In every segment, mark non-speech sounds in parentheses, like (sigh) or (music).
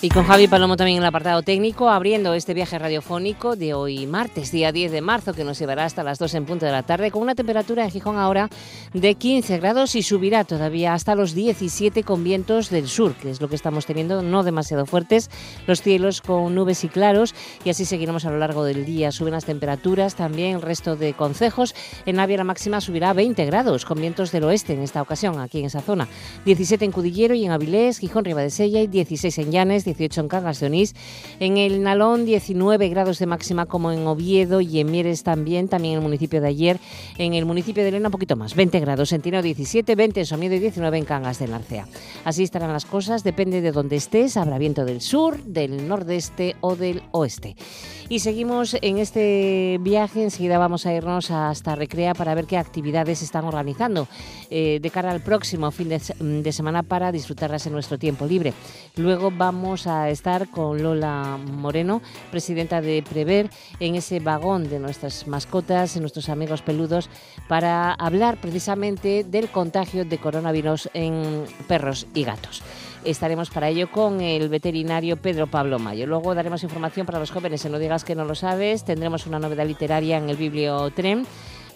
Y con Javi Palomo también en el apartado técnico, abriendo este viaje radiofónico de hoy martes, día 10 de marzo, que nos llevará hasta las 2 en punto de la tarde, con una temperatura en Gijón ahora de 15 grados y subirá todavía hasta los 17 con vientos del sur, que es lo que estamos teniendo, no demasiado fuertes, los cielos con nubes y claros, y así seguiremos a lo largo del día. Suben las temperaturas, también el resto de concejos. En Navia la máxima subirá a 20 grados, con vientos del oeste en esta ocasión, aquí en esa zona. 17 en Cudillero y en Avilés, Gijón, Sella y 16 en Llanes, 18 en Cangas de Onís. En el Nalón 19 grados de máxima como en Oviedo y en Mieres también, también en el municipio de ayer. En el municipio de Elena un poquito más, 20 grados. En Tino 17, 20 en Somiedo y 19 en Cangas de Narcea. Así estarán las cosas, depende de dónde estés. Habrá viento del sur, del nordeste o del oeste. Y seguimos en este viaje. Enseguida vamos a irnos hasta Recrea para ver qué actividades están organizando eh, de cara al próximo fin de, de, semana para disfrutarlas en nuestro tiempo libre. Luego vamos a estar con Lola Moreno, presidenta de Prever, en ese vagón de nuestras mascotas, de nuestros amigos peludos, para hablar precisamente del contagio de coronavirus en perros y gatos. Estaremos para ello con el veterinario Pedro Pablo Mayo. Luego daremos información para los jóvenes en No digas que no lo sabes. Tendremos una novedad literaria en el Bibliotren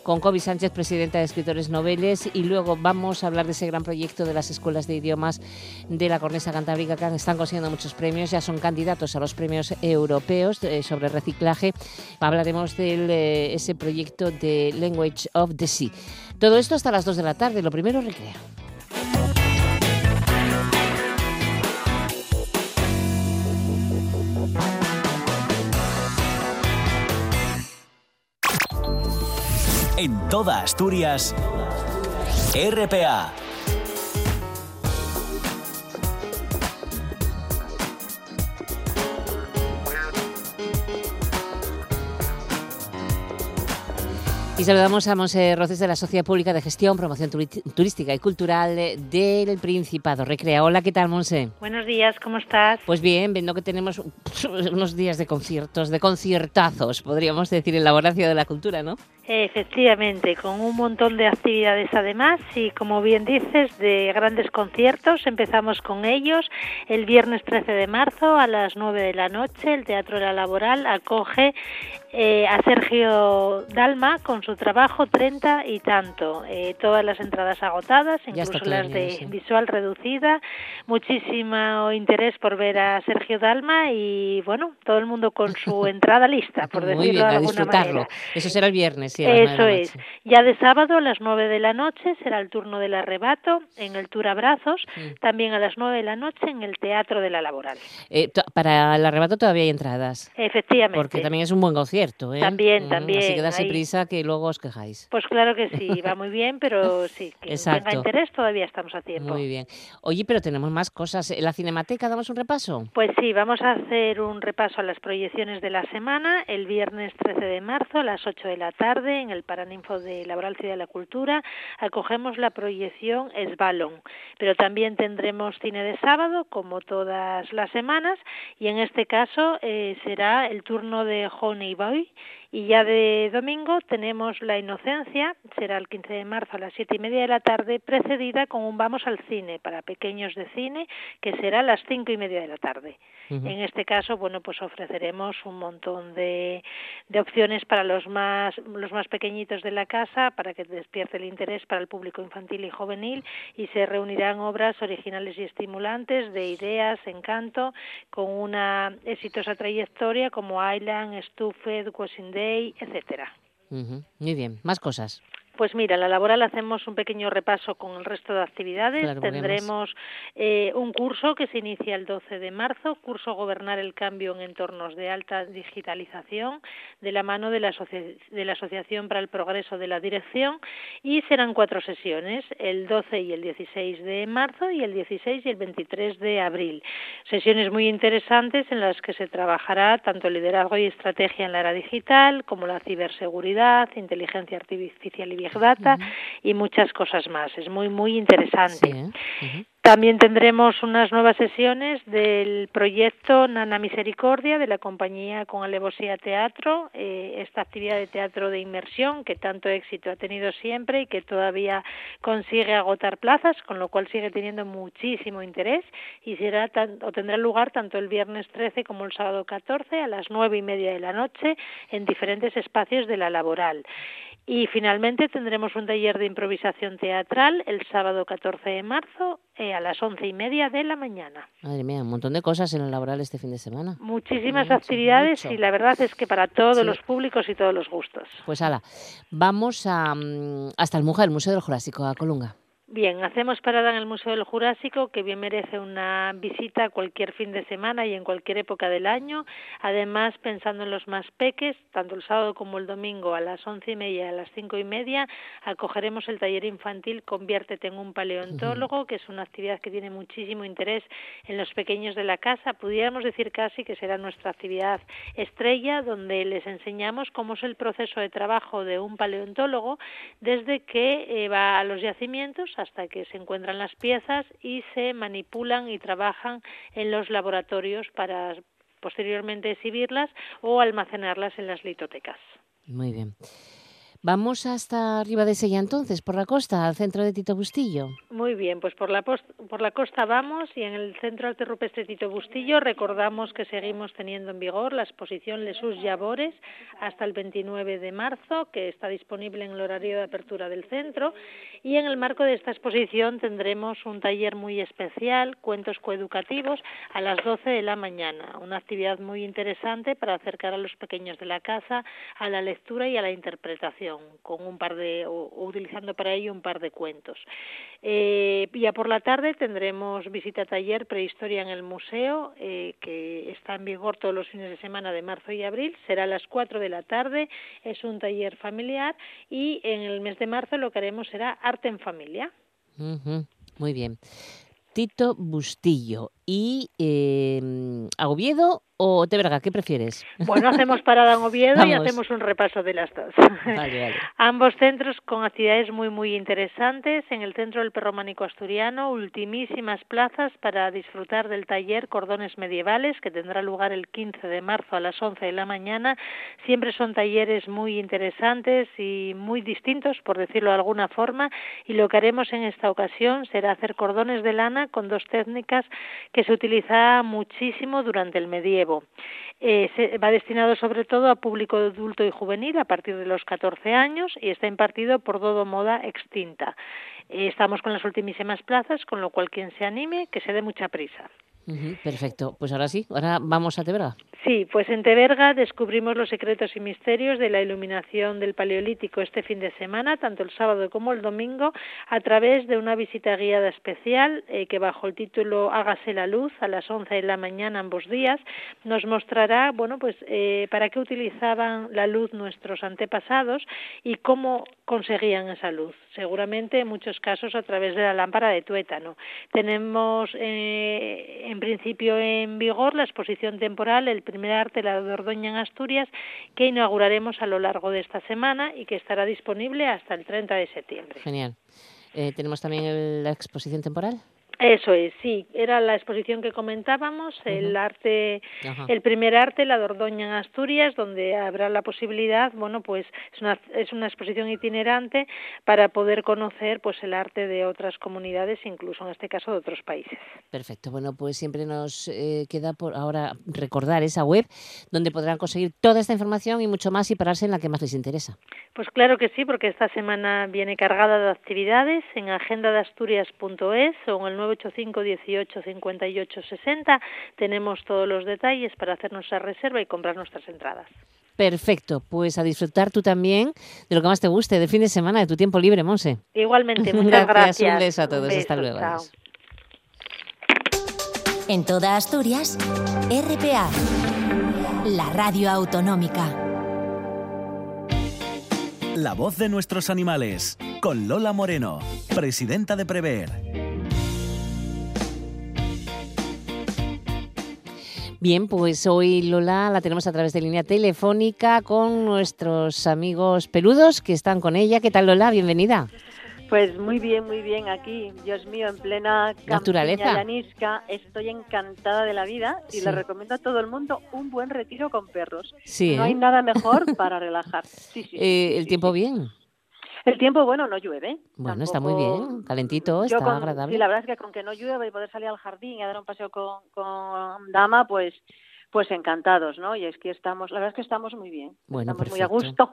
con Kobe Sánchez, presidenta de Escritores Noveles, y luego vamos a hablar de ese gran proyecto de las escuelas de idiomas de la Cornesa Cantábrica que están consiguiendo muchos premios, ya son candidatos a los premios europeos eh, sobre reciclaje. Hablaremos de eh, ese proyecto de Language of the Sea. Todo esto hasta las 2 de la tarde, lo primero recrea. Toda Asturias, RPA Y saludamos a Monse Roces de la Sociedad Pública de Gestión, Promoción Turística y Cultural del Principado. Recrea. Hola, ¿qué tal, Monse? Buenos días, ¿cómo estás? Pues bien, viendo que tenemos (laughs) unos días de conciertos, de conciertazos, podríamos decir, en la Horacio de la Cultura, ¿no? Efectivamente, con un montón de actividades además y como bien dices, de grandes conciertos. Empezamos con ellos el viernes 13 de marzo a las 9 de la noche. El Teatro de la Laboral acoge eh, a Sergio Dalma con su trabajo 30 y tanto. Eh, todas las entradas agotadas, incluso las de visual reducida. Muchísimo interés por ver a Sergio Dalma y bueno, todo el mundo con su (laughs) entrada lista, por decirlo de alguna manera. Eso será el viernes. Eso es. Ya de sábado a las 9 de la noche será el turno del arrebato en el Tour Abrazos, mm. también a las 9 de la noche en el Teatro de la Laboral. Eh, para el arrebato todavía hay entradas. Efectivamente. Porque también es un buen concierto. ¿eh? También, mm, también. Así que dase prisa que luego os quejáis. Pues claro que sí, va muy bien, pero (laughs) sí, que tenga interés todavía estamos a tiempo. Muy bien. Oye, pero tenemos más cosas. ¿La Cinemateca damos un repaso? Pues sí, vamos a hacer un repaso a las proyecciones de la semana el viernes 13 de marzo a las 8 de la tarde en el Paraninfo de Laboral Ciudad de la Cultura, acogemos la proyección Esbalón, pero también tendremos cine de sábado, como todas las semanas, y en este caso eh, será el turno de Honey Boy y ya de domingo tenemos La Inocencia, será el 15 de marzo a las siete y media de la tarde, precedida con un Vamos al Cine para pequeños de cine, que será a las cinco y media de la tarde. En este caso, bueno, pues ofreceremos un montón de, de opciones para los más, los más pequeñitos de la casa, para que despierte el interés para el público infantil y juvenil, y se reunirán obras originales y estimulantes de ideas, encanto, con una exitosa trayectoria como Island, Stufed, Washington etcétera. Muy bien, más cosas. Pues mira, la laboral hacemos un pequeño repaso con el resto de actividades. Tendremos eh, un curso que se inicia el 12 de marzo, curso Gobernar el Cambio en Entornos de Alta Digitalización, de la mano de la, de la Asociación para el Progreso de la Dirección, y serán cuatro sesiones, el 12 y el 16 de marzo y el 16 y el 23 de abril. Sesiones muy interesantes en las que se trabajará tanto el liderazgo y estrategia en la era digital como la ciberseguridad, inteligencia artificial y Big Data y muchas cosas más. Es muy, muy interesante. ¿eh? También tendremos unas nuevas sesiones del proyecto Nana Misericordia de la compañía con Alevosía Teatro, eh, esta actividad de teatro de inmersión que tanto éxito ha tenido siempre y que todavía consigue agotar plazas, con lo cual sigue teniendo muchísimo interés y será o tendrá lugar tanto el viernes 13 como el sábado 14 a las nueve y media de la noche en diferentes espacios de la laboral. Y finalmente tendremos un taller de improvisación teatral el sábado 14 de marzo eh, a las once y media de la mañana. Madre mía, un montón de cosas en el laboral este fin de semana. Muchísimas actividades y la verdad es que para todos los públicos y todos los gustos. Pues ala, vamos a, mm, hasta el Mujer, el Museo del Jurásico, a Colunga. Bien, hacemos parada en el Museo del Jurásico, que bien merece una visita cualquier fin de semana y en cualquier época del año. Además, pensando en los más peques, tanto el sábado como el domingo a las once y media y a las cinco y media, acogeremos el taller infantil Conviértete en un paleontólogo, que es una actividad que tiene muchísimo interés en los pequeños de la casa. Pudiéramos decir casi que será nuestra actividad estrella, donde les enseñamos cómo es el proceso de trabajo de un paleontólogo desde que eh, va a los yacimientos hasta que se encuentran las piezas y se manipulan y trabajan en los laboratorios para posteriormente exhibirlas o almacenarlas en las litotecas. Muy bien. Vamos hasta arriba de Sella entonces, por la costa, al centro de Tito Bustillo. Muy bien, pues por la, por la costa vamos y en el centro arte rupestre Tito Bustillo recordamos que seguimos teniendo en vigor la exposición Lesus Yabores hasta el 29 de marzo, que está disponible en el horario de apertura del centro. Y en el marco de esta exposición tendremos un taller muy especial, cuentos coeducativos, a las 12 de la mañana. Una actividad muy interesante para acercar a los pequeños de la casa a la lectura y a la interpretación con un par de, o, utilizando para ello un par de cuentos. Eh, ya por la tarde tendremos visita taller prehistoria en el museo, eh, que está en vigor todos los fines de semana de marzo y abril. Será a las 4 de la tarde, es un taller familiar y en el mes de marzo lo que haremos será arte en familia. Muy bien. Tito Bustillo y eh, a Oviedo o Teberga, ¿qué prefieres? Bueno, hacemos parada en (laughs) Oviedo y hacemos un repaso de las dos. (laughs) Ambos centros con actividades muy, muy interesantes. En el centro del Perrománico Asturiano, ultimísimas plazas para disfrutar del taller Cordones Medievales, que tendrá lugar el 15 de marzo a las 11 de la mañana. Siempre son talleres muy interesantes y muy distintos, por decirlo de alguna forma, y lo que haremos en esta ocasión será hacer cordones de lana con dos técnicas que se utiliza muchísimo durante el medievo. Eh, va destinado sobre todo a público adulto y juvenil a partir de los 14 años y está impartido por Dodo Moda Extinta. Eh, estamos con las ultimísimas plazas, con lo cual quien se anime, que se dé mucha prisa perfecto. Pues ahora sí, ahora vamos a Teberga. Sí, pues en Teberga descubrimos los secretos y misterios de la iluminación del Paleolítico este fin de semana, tanto el sábado como el domingo, a través de una visita guiada especial eh, que bajo el título Hágase la luz a las 11 de la mañana ambos días nos mostrará, bueno, pues eh, para qué utilizaban la luz nuestros antepasados y cómo conseguían esa luz. Seguramente en muchos casos a través de la lámpara de tuétano. Tenemos eh, en principio en vigor la exposición temporal El primer arte la Dordoña en Asturias que inauguraremos a lo largo de esta semana y que estará disponible hasta el 30 de septiembre. Genial. Eh, ¿Tenemos también la exposición temporal? Eso es, sí, era la exposición que comentábamos, el arte, el primer arte, la Dordoña en Asturias, donde habrá la posibilidad, bueno, pues es una, es una exposición itinerante para poder conocer pues el arte de otras comunidades, incluso en este caso de otros países. Perfecto, bueno, pues siempre nos eh, queda por ahora recordar esa web donde podrán conseguir toda esta información y mucho más y pararse en la que más les interesa. Pues claro que sí, porque esta semana viene cargada de actividades en agendadeasturias.es o en el nuevo 85 18 58 60 tenemos todos los detalles para hacer nuestra reserva y comprar nuestras entradas. Perfecto, pues a disfrutar tú también de lo que más te guste, del fin de semana, de tu tiempo libre, Monse. Igualmente, (laughs) muchas gracias. Un beso a todos, hasta luego. En toda Asturias, RPA, la radio autonómica. La voz de nuestros animales, con Lola Moreno, presidenta de Prever. Bien, pues hoy Lola la tenemos a través de línea telefónica con nuestros amigos peludos que están con ella. ¿Qué tal Lola? Bienvenida. Pues muy bien, muy bien aquí. Dios mío, en plena naturaleza. Llanisca, estoy encantada de la vida y le recomiendo a todo el mundo un buen retiro con perros. Sí, no hay ¿eh? nada mejor para (laughs) relajar. Sí, sí, Eh, el tiempo bien. El tiempo, bueno, no llueve. Bueno, está muy bien, calentito, Yo está con- agradable. Sí, la verdad es que con que no llueva y poder salir al jardín y a dar un paseo con, con Dama, pues pues encantados, ¿no? Y es que estamos, la verdad es que estamos muy bien. Bueno, estamos muy a gusto.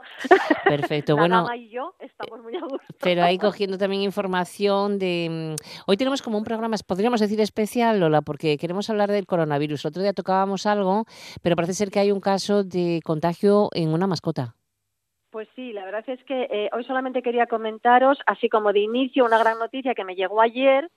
Perfecto, (laughs) La bueno, Dama y yo estamos muy a gusto. pero ahí cogiendo también información de... mm, Hoy tenemos como un programa, podríamos decir especial, Lola, porque queremos hablar del coronavirus. El otro día tocábamos algo, pero parece ser que hay un caso de contagio en una mascota. Pues sí, la verdad es que eh, hoy solamente quería comentaros, así como de inicio, una gran noticia que me llegó ayer.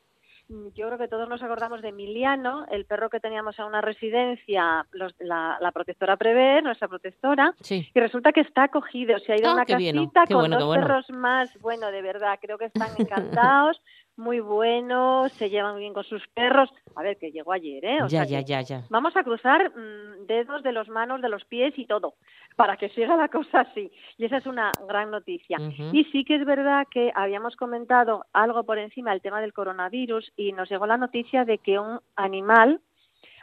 Mm, Yo creo que todos nos acordamos de Emiliano, el perro que teníamos en una residencia, los- la, la protectora Prever, nuestra protectora, Sí. y resulta que está acogido. Se ha ido a Ah, una qué bien, ¿no? casita con bueno, dos bueno. perros más. Bueno, de verdad, creo que están (laughs) encantados, muy buenos, se llevan bien con sus perros. A ver, que llegó ayer, ¿eh? O Ya, sea ya, ya, ya. Vamos a cruzar mm, dedos de los manos, de los pies y todo, para que siga la cosa así. Y esa es una gran noticia. Y sí que es verdad que habíamos comentado algo por encima del tema del coronavirus y nos llegó la noticia de que un animal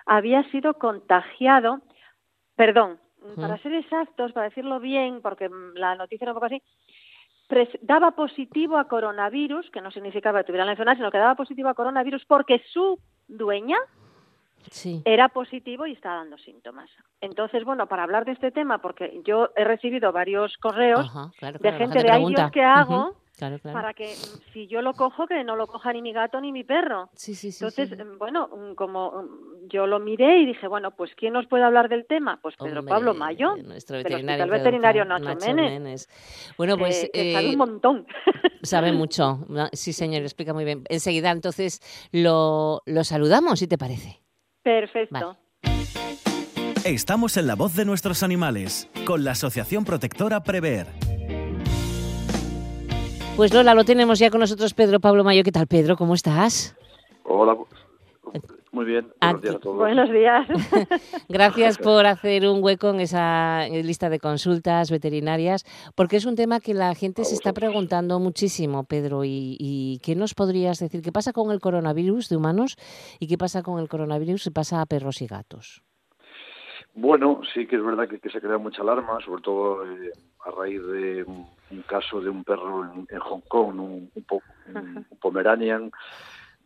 había sido contagiado, perdón, para ser exactos, para decirlo bien, porque mm, la noticia era un poco así, daba positivo a coronavirus, que no significaba que tuviera la enfermedad, sino que daba positivo a coronavirus porque su dueña Sí. era positivo y está dando síntomas. Entonces, bueno, para hablar de este tema, porque yo he recibido varios correos Ajá, claro, de claro, gente de ahí. Dios, ¿qué hago? Claro, claro. para que mm, si yo lo cojo, que no lo coja ni mi gato ni mi perro. Sí, sí, sí. Entonces, sí. mm, bueno, mm, como yo lo miré y dije, bueno, pues ¿quién nos puede hablar del tema? Pues Pedro Hombre, Pablo Mayo, Nuestro del veterinario, Pedro Veterinario Pa- Nacho Menes. Bueno, que- pues que sabe eh, un montón. (laughs) sabe mucho. Sí, señor, explica muy bien. Enseguida, entonces, lo, lo saludamos, si te parece. Perfecto. Estamos en la voz de nuestros animales, con la Asociación Protectora Prever. Pues Lola, lo tenemos ya con nosotros, Pedro Pablo Mayo. ¿Qué tal, Pedro? ¿Cómo estás? Hola, muy bien. A Buenos días a todos. Buenos días. (laughs) Gracias por hacer un hueco en esa lista de consultas veterinarias, porque es un tema que la gente A se está preguntando muchísimo, Pedro. Y, y qué nos podrías decir? ¿Qué pasa con el coronavirus de humanos y qué pasa con el coronavirus si pasa a perros y gatos? Bueno, sí que es verdad que, que se crea mucha alarma, sobre todo eh, a raíz de un, caso de un perro en, en Hong Kong, un, un, po- un Pomeranian,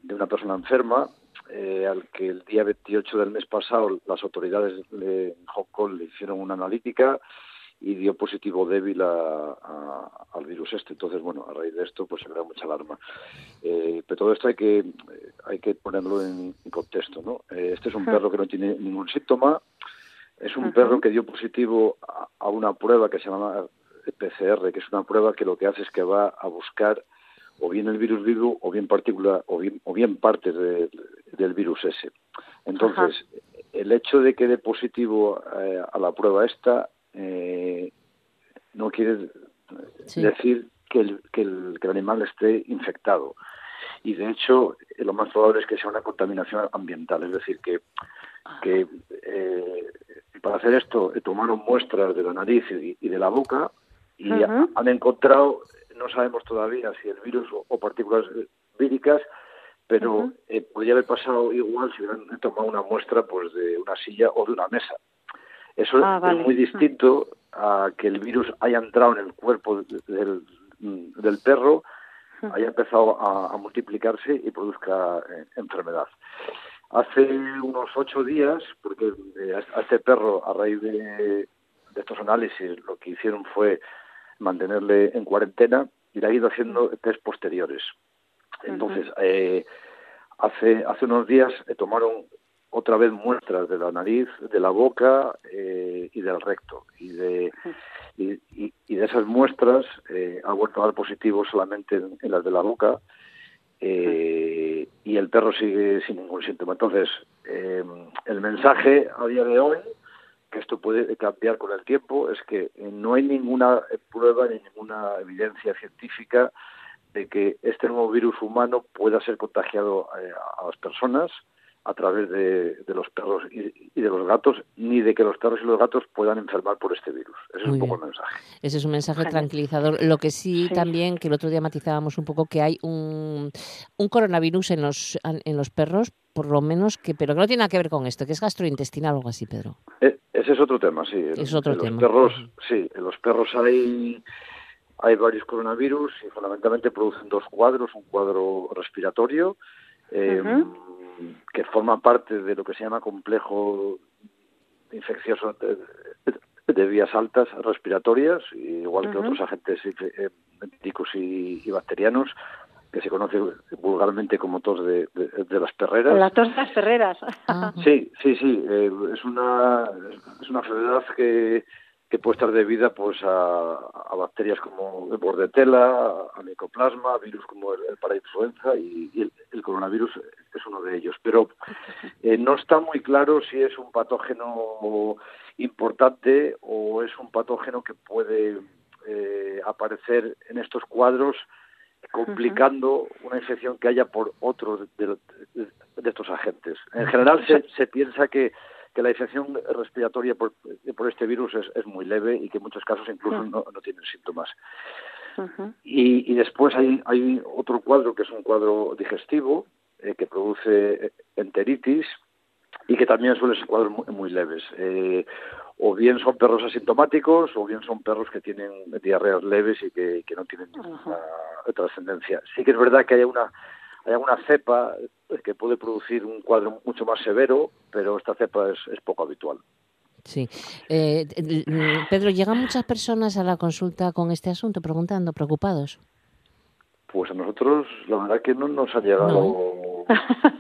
de una persona enferma, eh, al que el día 28 del mes pasado las autoridades de en Hong Kong le hicieron una analítica y dio positivo débil a, a- al virus este. Entonces, bueno, a raíz de esto pues se crea mucha alarma. Eh, pero todo esto hay que hay que ponerlo en, en contexto, ¿no? Eh, este es un perro que no tiene ningún síntoma, es un perro que dio positivo a, a una prueba que se llama PCR, que es una prueba que lo que hace es que va a buscar o bien el virus vivo o bien partícula o bien, o bien partes de- del virus ese. Entonces, el hecho de que dé positivo eh, a la prueba esta eh, no quiere Sí. decir que el, que, el, que el animal esté infectado. Y de hecho, eh, lo más probable es que sea una contaminación ambiental, es decir, que, que eh, para hacer esto eh, tomaron muestras de la nariz y, y de la boca y han encontrado, no sabemos todavía si el virus o, o partículas eh, víricas, pero eh, podría haber pasado igual si hubieran tomado una muestra pues de una silla o de una mesa. Eso Ah, vale. es muy distinto a que el virus haya entrado en el cuerpo de- del, del perro, haya empezado a, a multiplicarse y produzca eh, enfermedad. Hace unos ocho días, porque eh, a este perro, a raíz de, de estos análisis, lo que hicieron fue mantenerle en cuarentena y le ha ido haciendo test posteriores. Entonces, eh, hace, hace unos días eh, tomaron otra vez muestras de la nariz, de la boca eh, y del recto. Y de, (laughs) y, y- y de esas muestras eh, ha vuelto a dar positivo solamente en, en las de la boca eh, y el perro sigue sin ningún síntoma. Entonces, el mensaje a día de hoy, que esto puede cambiar con el tiempo, es que eh, no hay ninguna eh, prueba ni ninguna evidencia científica de que este nuevo virus humano pueda ser contagiado eh, a las personas a través de, los perros y, de los gatos, ni de que los perros y los gatos puedan enfermar por este virus. Ese es un poco el mensaje. Ese es un mensaje tranquilizador. Lo que sí, también, que el otro día matizábamos un poco, que hay un, un coronavirus en los, en los perros, por lo menos, que pero que no tiene nada que ver con esto, que es gastrointestinal o algo así, Pedro. E, ese es otro tema, sí. Es otro tema. Los perros, sí, en los perros hay hay varios coronavirus y fundamentalmente producen dos cuadros, un cuadro respiratorio eh, que forma parte de lo que se llama complejo infeccioso de, vías altas respiratorias, igual que otros agentes médicos y, bacterianos, que se conoce vulgarmente como tos de, las perreras. La tos de las perreras. Sí, sí, sí. Eh, es una es una enfermedad que que puede estar debida pues a, bacterias como el bordetela, a micoplasma, virus como el, parainfluenza y, el, coronavirus es uno de ellos. Pero (laughs) eh, no está muy claro si es un patógeno importante o es un patógeno que puede eh, aparecer en estos cuadros complicando una infección que haya por otros de, estos agentes. En general se piensa que que la infección respiratoria por, este virus es, muy leve y que en muchos casos incluso no, tienen síntomas. y, después hay, hay otro cuadro que es un cuadro digestivo eh, que produce enteritis y que también suele ser cuadros muy, leves. Eh, o bien son perros asintomáticos o bien son perros que tienen diarreas leves y que, no tienen trascendencia. Sí que es verdad que hay una hay alguna cepa que puede producir un cuadro mucho más severo, pero esta cepa es, poco habitual. Sí. Eh, Pedro, ¿llegan muchas personas a la consulta con este asunto preguntando, preocupados? Pues a nosotros la verdad que no nos ha llegado...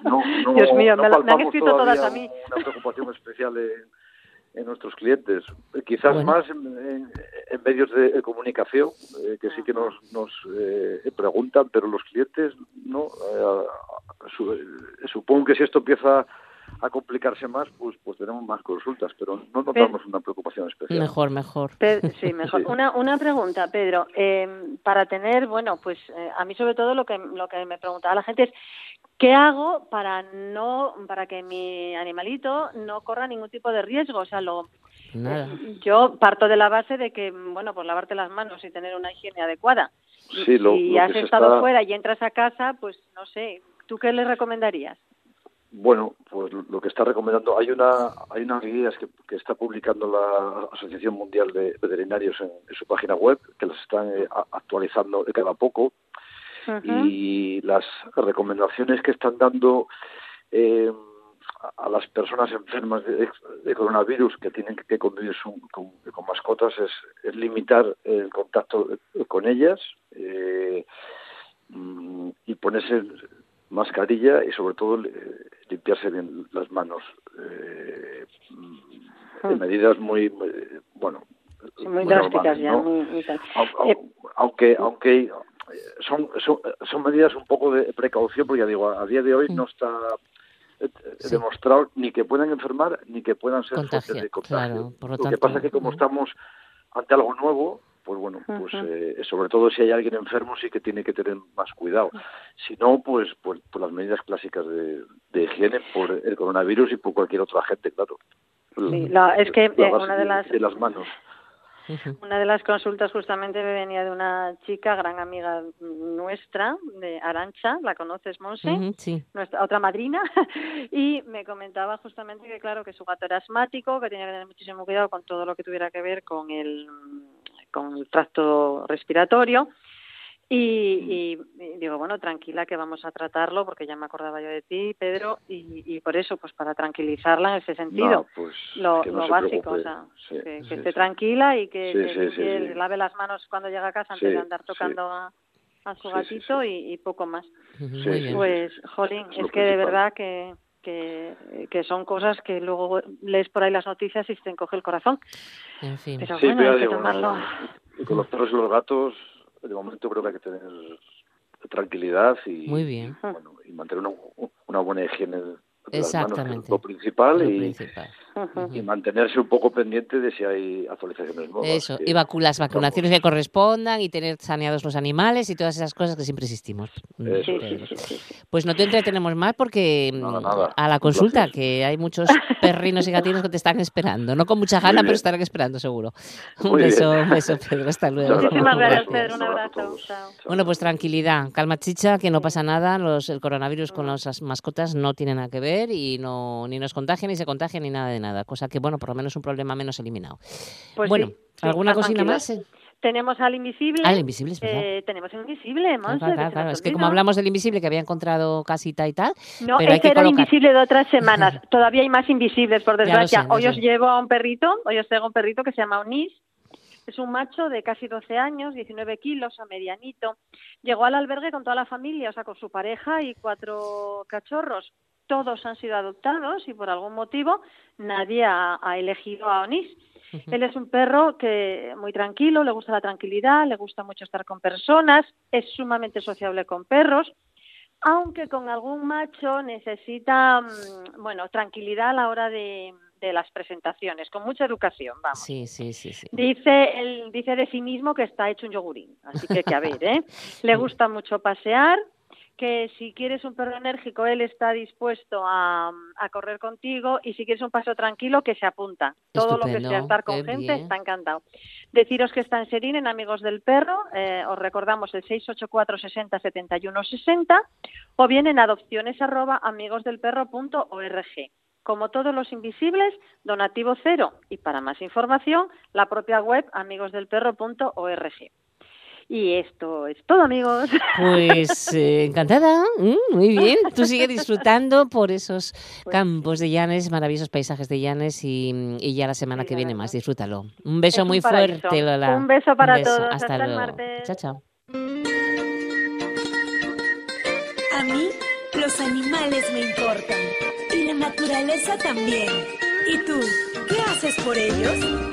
No. (laughs) Dios mío, me, han escrito todas a mí. Una preocupación especial en, en nuestros clientes. Quizás más en, medios de comunicación, eh, que sí que nos, nos eh, preguntan, pero los clientes no. Eh, supongo que si esto empieza a complicarse más, pues pues tenemos más consultas, pero no notamos una preocupación especial. Mejor, mejor. sí, mejor. (laughs) Una, una pregunta, Pedro. para tener, bueno, pues a mí sobre todo lo que, lo que me preguntaba la gente es ¿Qué hago para no para que mi animalito no corra ningún tipo de riesgo? O sea, lo yo parto de la base de que bueno, pues lavarte las manos y tener una higiene adecuada. Sí, lo, si has estado fuera y entras a casa, pues no sé, ¿tú qué le recomendarías? Bueno, pues lo que está recomendando, hay una hay unas guías que, que está publicando la Asociación Mundial de Veterinarios en, su página web, que las están eh, actualizando de cada poco, y las recomendaciones que están dando eh, a las personas enfermas de, coronavirus que tienen que convivir con, mascotas es, limitar el contacto con ellas eh, mm, y ponerse mascarilla y sobre todo limpiarse bien las manos eh, mm, medidas muy, bueno muy, drásticas ya aunque aunque son, son, medidas un poco de precaución, porque ya digo, a día de hoy no está eh, demostrado ni que puedan enfermar ni que puedan ser fuentes de contagio. lo, que pasa es que como estamos ante algo nuevo, pues bueno, pues eh, sobre todo si hay alguien enfermo sí que tiene que tener más cuidado. Si no, pues, pues por las medidas clásicas de, higiene por el coronavirus y por cualquier otro agente, claro. Sí, es que eh, una de las... De las manos. Una de las consultas justamente me venía de una chica, gran amiga nuestra, de Arancha, ¿la conoces, Monse? sí. Nuestra otra madrina, (laughs) y me comentaba justamente que, claro, que su gato era asmático, que tenía que tener muchísimo cuidado con todo lo que tuviera que ver con el, con el tracto respiratorio, y, digo, bueno, tranquila que vamos a tratarlo porque ya me acordaba yo de ti, Pedro, y, por eso, pues para tranquilizarla en ese sentido, pues, lo, básico, o sea, que, esté tranquila y que, lave las manos cuando llega a casa antes de andar tocando a, su gatito y, poco más. Pues, Jolín, es que de verdad que, que, son cosas que luego lees por ahí las noticias y te encoge el corazón. En fin. Pero bueno, hay que tomarlo. Y con los perros y los gatos de momento creo que hay que tener tranquilidad y, Muy bueno, y mantener una, buena higiene de las manos, lo principal, y, y mantenerse un poco pendiente de si hay actualizaciones nuevas. Eso, y las vacunaciones que correspondan y tener saneados los animales y todas esas cosas que siempre existimos. pues no te entretenemos más porque mm, a la consulta, que hay muchos perrinos y gatinos que te están esperando. No con mucha gana, pero estarán esperando seguro. un beso, un beso, Pedro. Hasta luego. Muchísimas gracias, Pedro. Un abrazo. Bueno, pues tranquilidad, calma chicha, que no pasa nada. Los, el coronavirus con las mascotas no tiene nada que ver y no ni nos contagia ni se contagia ni nada de nada. Cosa que, bueno, por lo menos un problema menos eliminado. Pues bueno, ¿alguna cosina más? Tenemos al invisible. Al invisible, es eh, tenemos el invisible, Claro, claro, claro. Es que como hablamos del invisible que había encontrado casita y tal. No, pero ese era el invisible de otras semanas. (laughs) Todavía hay más invisibles, por desgracia. hoy os llevo a un perrito, hoy os traigo un perrito que se llama Onis. Es un macho de casi 12 años, 19 kilos, a medianito. Llegó al albergue con toda la familia, o sea, con su pareja y cuatro cachorros. Todos han sido adoptados y por algún motivo nadie ha, ha elegido a Onis él es un perro que muy tranquilo, le gusta la tranquilidad, le gusta mucho estar con personas, es sumamente sociable con perros, aunque con algún macho necesita, mm, bueno, tranquilidad a la hora de, las presentaciones, con mucha educación, vamos. Sí, sí, sí, sí. Dice, él dice de sí mismo que está hecho un yogurín, así que que a ver, ¿eh? (laughs) Le gusta mucho pasear, que si quieres un perro enérgico, él está dispuesto a, correr contigo y si quieres un paso tranquilo, que se apunta. Todo lo que sea estar con gente está encantado. Deciros que está en Serín, en Amigos del Perro, eh, os recordamos el 684 60 71 60 o bien en adopciones arroba amigosdelperro.org. Como todos los invisibles, donativo cero y para más información, la propia web amigosdelperro.org. Y esto es todo, amigos. Pues (laughs) eh, encantada, mm, muy bien. Tú sigue (laughs) disfrutando por esos pues campos de Llanes, maravillosos paisajes de Llanes y, ya la semana que viene más. Disfrútalo. Un beso muy fuerte, Lola. Un beso para todos. Hasta, el martes. Chao, chao. A mí los animales me importan y la naturaleza también. ¿Y tú qué haces por ellos?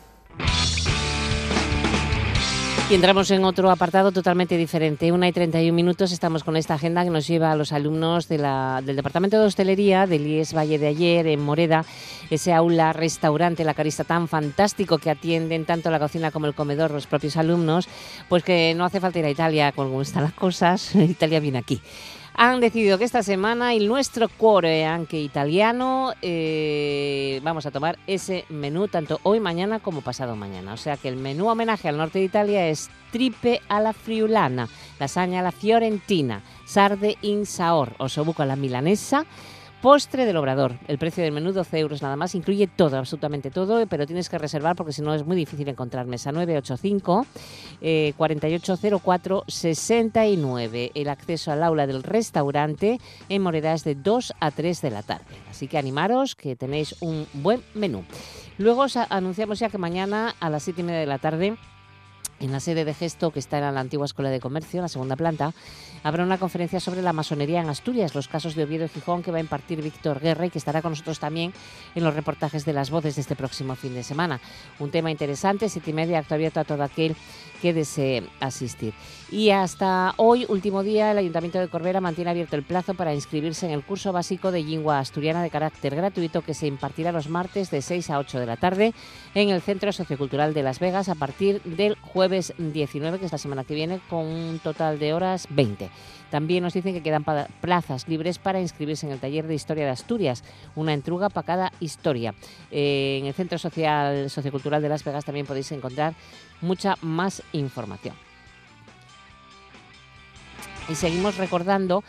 Y entramos en otro apartado totalmente diferente. Una y 31 minutos estamos con esta agenda que nos lleva a los alumnos del Departamento de Hostelería del IES Valle de Ayer, en Moreda, ese aula restaurante, la carista tan fantástico que atienden tanto la cocina como el comedor los propios alumnos, pues que no hace falta ir a Italia, como están las cosas, (laughs) Italia viene aquí han decidido que esta semana el nuestro cuore anche italiano eh, vamos a tomar ese menú tanto hoy, mañana como pasado mañana. O sea que el menú homenaje al norte de Italia es tripe alla friulana, lasaña a la fiorentina, sarde in saor, osobuco a la milanesa, Postre del Obrador. El precio del menú 12 euros nada más. Incluye todo, absolutamente todo, pero tienes que reservar porque si no es muy difícil encontrar mesa 985 eh, 4804 69. El acceso al aula del restaurante en Moreda es de 2 a 3 de la tarde. Así que animaros que tenéis un buen menú. Luego os anunciamos ya que mañana a las 7 y media de la tarde en la sede de Gesto, que está en la antigua Escuela de Comercio, en la segunda planta, habrá una conferencia sobre la masonería en Asturias, los casos de Oviedo y Gijón, que va a impartir Víctor Guerra y que estará con nosotros también en los reportajes de las voces de este próximo fin de semana. Un tema interesante, siete y media, acto abierto a todo aquel que desee asistir. Y hasta hoy, último día, el Ayuntamiento de Corbera mantiene abierto el plazo para inscribirse en el curso básico de lengua asturiana de carácter gratuito que se impartirá los martes de 6 a 8 de la tarde en el Centro Sociocultural de Las Vegas a partir del jueves 19, que es la semana que viene, con un total de horas 20. También nos dicen que quedan plazas libres para inscribirse en el taller de Historia de Asturias, una entruga para cada historia. Eh, en el Centro Social Sociocultural de Las Vegas también podéis encontrar mucha más información. Y seguimos recordando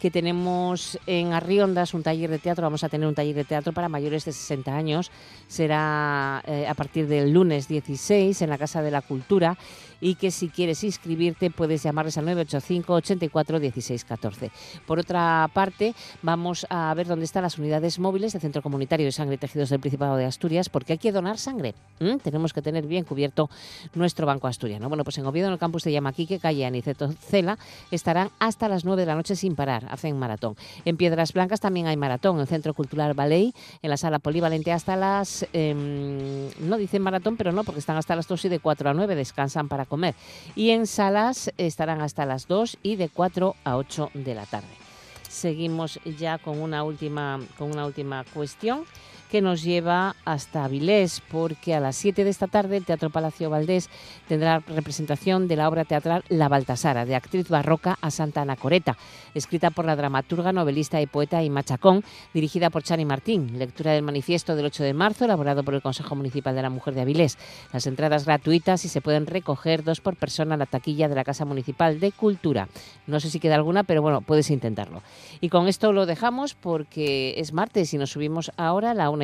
que tenemos en Arriondas un taller de teatro, vamos a tener un taller de teatro para mayores de 60 años, será eh, a partir del lunes 16 en la Casa de la Cultura y que si quieres inscribirte puedes llamarles al 985 84 16 14. Por otra parte, vamos a ver dónde están las unidades móviles del Centro Comunitario de Sangre y Tejidos del Principado de Asturias, porque hay que donar sangre. Tenemos que tener bien cubierto nuestro banco asturiano. Bueno, pues en Oviedo, en el campus de Yamaquique, calle Aniceto Cela, estarán hasta las 9 de la noche sin parar hacen maratón. En Piedras Blancas también hay maratón, en el Centro Cultural Ballet, en la sala polivalente hasta las, em, no dicen maratón, pero no, porque están hasta las 2 y de 4 a 9, descansan para comer. Y en salas estarán hasta las 2 y de 4 a 8 de la tarde. Seguimos ya con una última, con una última cuestión que nos lleva hasta Avilés, porque a las 7 de esta tarde el Teatro Palacio Valdés tendrá representación de la obra teatral La Baltasara, de actriz barroca a Santa Ana Coreta, escrita por la dramaturga, novelista y poeta Ima Chacón, dirigida por Chani Martín. Lectura del manifiesto del 8 de marzo, elaborado por el Consejo Municipal de la Mujer de Avilés. Las entradas gratuitas y se pueden recoger dos por persona en la taquilla de la Casa Municipal de Cultura. No sé si queda alguna, pero bueno, puedes intentarlo. Y con esto lo dejamos porque es martes y nos subimos ahora a la una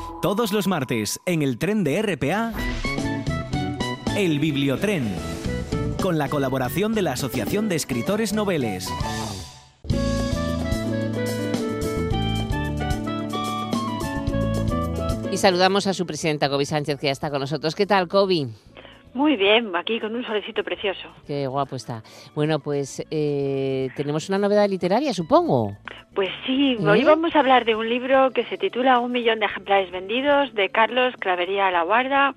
todos los martes en el tren de RPA, El Bibliotren, con la colaboración de la Asociación de Escritores Noveles. Y saludamos a su presidenta, Kobe Sánchez, que ya está con nosotros. ¿Qué tal, Kobe? Muy bien, aquí con un solecito precioso. Qué guapo está. Bueno, pues eh, tenemos una novedad literaria, supongo. Pues sí, hoy ¿Eh? vamos a hablar de un libro que se titula Un millón de ejemplares vendidos, de Carlos Clavería La Guarda,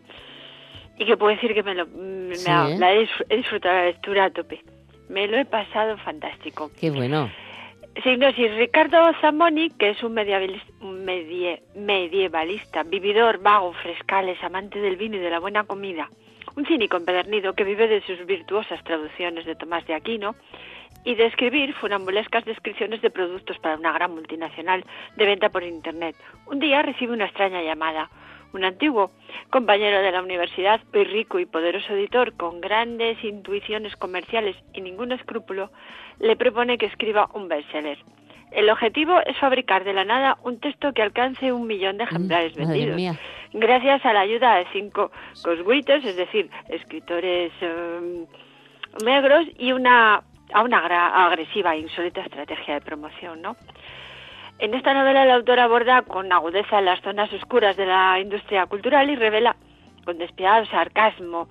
y que puedo decir que me lo me la he disfrutado la lectura a tope. Me lo he pasado fantástico. Qué bueno. Sí, no, sí, Ricardo Zamboni, que es un, un medievalista, vividor, vago, frescales, amante del vino y de la buena comida, un cínico empedernido que vive de sus virtuosas traducciones de Tomás de Aquino y de escribir funambulescas descripciones de productos para una gran multinacional de venta por Internet. Un día recibe una extraña llamada. Un antiguo compañero de la universidad, muy rico y poderoso editor con grandes intuiciones comerciales y ningún escrúpulo, le propone que escriba un bestseller. El objetivo es fabricar de la nada un texto que alcance un millón de mm, ejemplares vendidos. Gracias a la ayuda de cinco cosguitos, es decir, escritores em, negros y una, a una agresiva e insólita estrategia de promoción, ¿no? En esta novela el autor aborda con agudeza las zonas oscuras de la industria cultural y revela con despiadado sarcasmo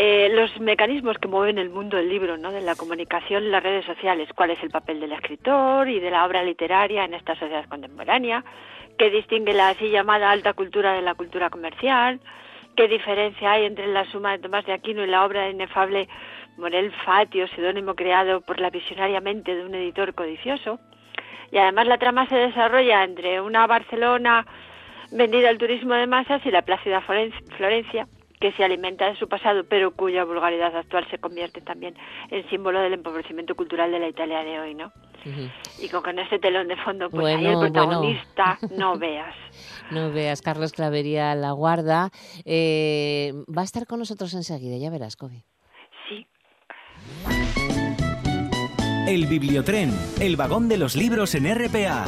eh, los mecanismos que mueven el mundo del libro, ¿no? de la comunicación las redes sociales, cuál es el papel del escritor y de la obra literaria en esta sociedad contemporánea, qué distingue la así llamada alta cultura de la cultura comercial, qué diferencia hay entre la suma de Tomás de Aquino y la obra de inefable Morel Fatio, seudónimo creado por la visionaria mente de un editor codicioso. Y además la trama se desarrolla entre una Barcelona vendida al turismo de masas y la plácida Florencia, que se alimenta de su pasado, pero cuya vulgaridad actual se convierte también en símbolo del empobrecimiento cultural de la Italia de hoy, ¿no? Y con, este telón de fondo, pues ahí el protagonista, (laughs) no veas. No veas, Carlos Clavería La Guarda. Eh, va a estar con nosotros enseguida, ya verás, Kobe. Sí. El Bibliotren, el vagón de los libros en RPA.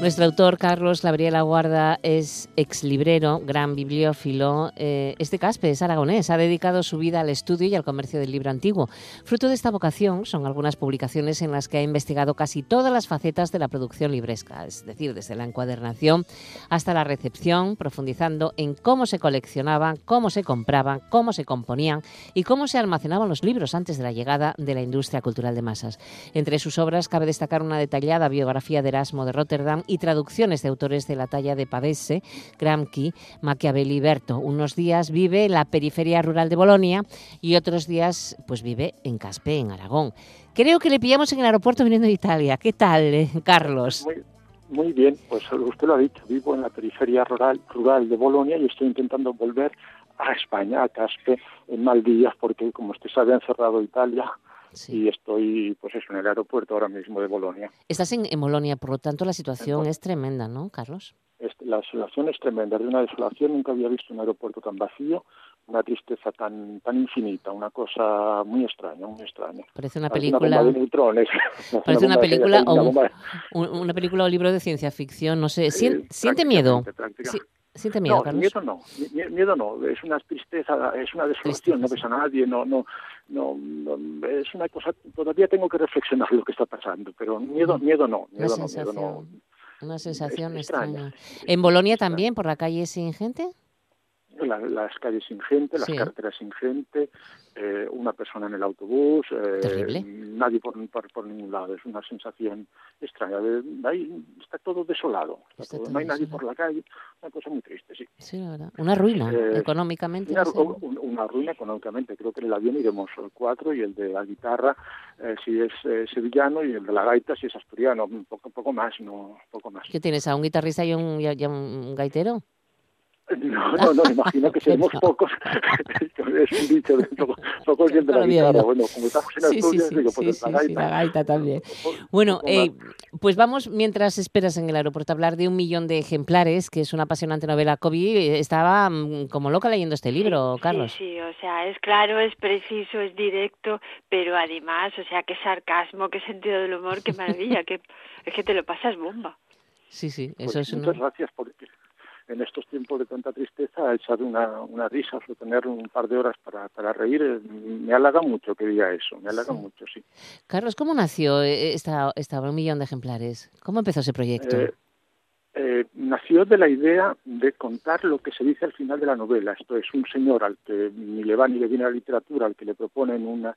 Nuestro autor, Carlos Gabriela Guarda, es exlibrero, gran bibliófilo. Eh, es de Caspe, es aragonés. Ha dedicado su vida al estudio y al comercio del libro antiguo. Fruto de esta vocación son algunas publicaciones en las que ha investigado casi todas las facetas de la producción libresca, es decir, desde la encuadernación hasta la recepción, profundizando en cómo se coleccionaban, cómo se compraban, cómo se componían y cómo se almacenaban los libros antes de la llegada de la industria cultural de masas. Entre sus obras cabe destacar una detallada biografía de Erasmo de Rotterdam y traducciones de autores de la talla de Pavese, Gramsci, Machiavelli y Berto. Unos días vive en la periferia rural de Bolonia y otros días pues vive en Caspe, en Aragón. Creo que le pillamos en el aeropuerto viniendo de Italia. ¿Qué tal, eh, Carlos? Muy, bien, pues usted lo ha dicho, vivo en la periferia rural, rural de Bolonia y estoy intentando volver a España, a Caspe, en Maldivas, porque como usted sabe han cerrado Italia y estoy pues eso, en el aeropuerto ahora mismo de Bolonia. Estás en, Bolonia, por lo tanto la situación es tremenda, ¿no, Carlos? la situación es tremenda, de una desolación, nunca había visto un aeropuerto tan vacío, una tristeza tan tan infinita, una cosa muy extraña, muy extraña. Parece una película. Una de neutrones. Parece una, película o un, una película o libro de ciencia ficción, no sé. ¿Siente miedo? ¿Siente miedo, no, Carlos? Miedo no, miedo no, es una tristeza, es una desolación, no ves a nadie, no, no, no, es una cosa, todavía tengo que reflexionar lo que está pasando, pero miedo, miedo no, miedo no, miedo no. Una sensación extraña. ¿En Bolonia también, por la calle sin gente? Las calles sin gente, las carreteras sin gente, eh, una persona en el autobús, eh, nadie por, por, ningún lado. Es una sensación extraña. ahí está todo desolado, no hay nadie por la calle, una cosa muy triste, sí. Sí, verdad. Una ruina eh, económicamente. Una, ruina económicamente. Creo que en el avión iremos cuatro y el de la guitarra si es sevillano y el de la gaita si es asturiano, un poco, poco más, no, poco más. ¿Qué tienes? ¿A un guitarrista y un, y un gaitero? No, no, no, imagino que seremos (laughs) pocos. (laughs) es un dicho de pocos de la guitarra. Bueno, como estamos en Asturias, digo, pues la gaita. la gaita también. Bueno, eh, pues vamos, mientras esperas en el aeropuerto, a hablar de un millón de ejemplares, que es una apasionante novela. Kobe estaba mm, como loca leyendo este libro, Carlos. Sí, sí, o sea, es claro, es preciso, es directo, pero además, o sea, qué sarcasmo, qué sentido del humor, qué maravilla, que es que te lo pasas bomba. Sí, sí, pues eso es Muchas gracias por en estos tiempos de tanta tristeza, echar una, una risa o tener un par de horas para, para reír, eh, me halaga mucho que diga eso, me halaga mucho, sí. Carlos, ¿cómo nació eh, esta, esta un millón de ejemplares? ¿Cómo empezó ese proyecto? Eh, nació de la idea de contar lo que se dice al final de la novela. Esto es un señor al que ni le va ni le viene la literatura, al que le proponen una,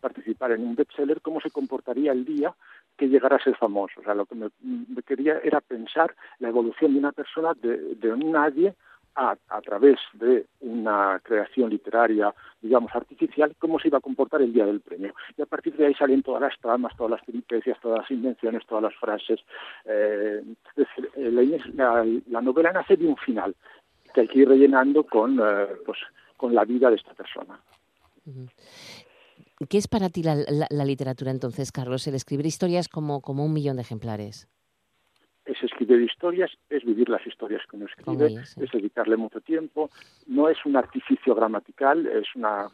participar en un bestseller, cómo se comportaría el día que llegara a ser famoso. O sea, lo que me, quería era pensar la evolución de una persona de, de un nadie a, a, través de una creación literaria, digamos, artificial, cómo se iba a comportar el día del premio. Y a partir de ahí salen todas las tramas, todas las peripecias, todas las invenciones, todas las frases. Eh, es decir, eh, la, la, novela nace de un final que hay que ir rellenando con, eh, pues, con la vida de esta persona. ¿Qué es para ti la, literatura entonces, Carlos? El escribir historias como, como un millón de ejemplares. Es escribir historias, es vivir las historias que uno escribe, es dedicarle mucho tiempo. No es un artificio gramatical, es una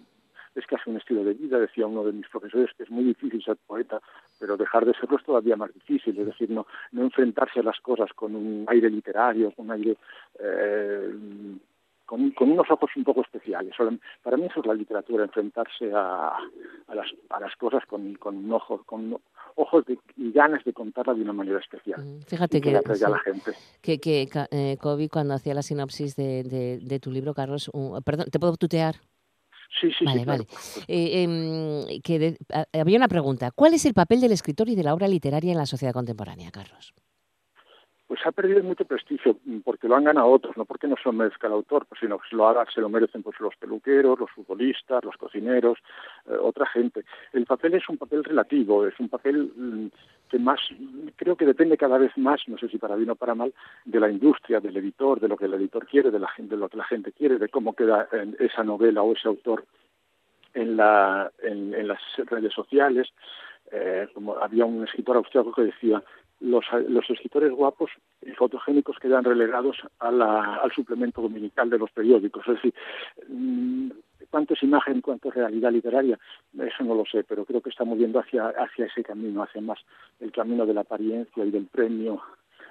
es casi un estilo de vida, decía uno de mis profesores, que es muy difícil ser poeta, pero dejar de serlo es todavía más difícil, es decir, no, no enfrentarse a las cosas con un aire literario, con un aire eh, con, unos ojos un poco especiales. Para mí eso es la literatura, enfrentarse a, las, a las, cosas con, con, ojos, con ojos y ganas de contarla de una manera especial. Mm, fíjate que, la gente. que, que eh, Kobe, cuando hacía la sinopsis de, de, tu libro, Carlos, perdón, ¿te puedo tutear? Sí, sí, vale, sí, vale. Eh, em, que había una pregunta. ¿Cuál es el papel del escritor y de la obra literaria en la sociedad contemporánea, Carlos? Pues ha perdido mucho prestigio mm, porque lo han ganado otros, no porque no se lo merezca el autor, pues, sino que se lo, haga, se lo merecen pues, los peluqueros, los futbolistas, los cocineros, eh, otra gente. El papel es un papel relativo, es un papel mm, que más, creo que depende cada vez más, no sé si para bien o para mal, de la industria, del editor, de lo que el editor quiere, de, la gente, de lo que la gente quiere, de cómo queda esa novela o ese autor en, la, en, las redes sociales. Eh, como había un escritor austriaco que decía los, los escritores guapos y fotogénicos quedan relegados al suplemento dominical de los periódicos. Es decir, mm, cuánto es imagen, cuánto es realidad literaria, eso no lo sé, pero creo que está moviendo hacia, hacia ese camino, hacia más el camino de la apariencia y del premio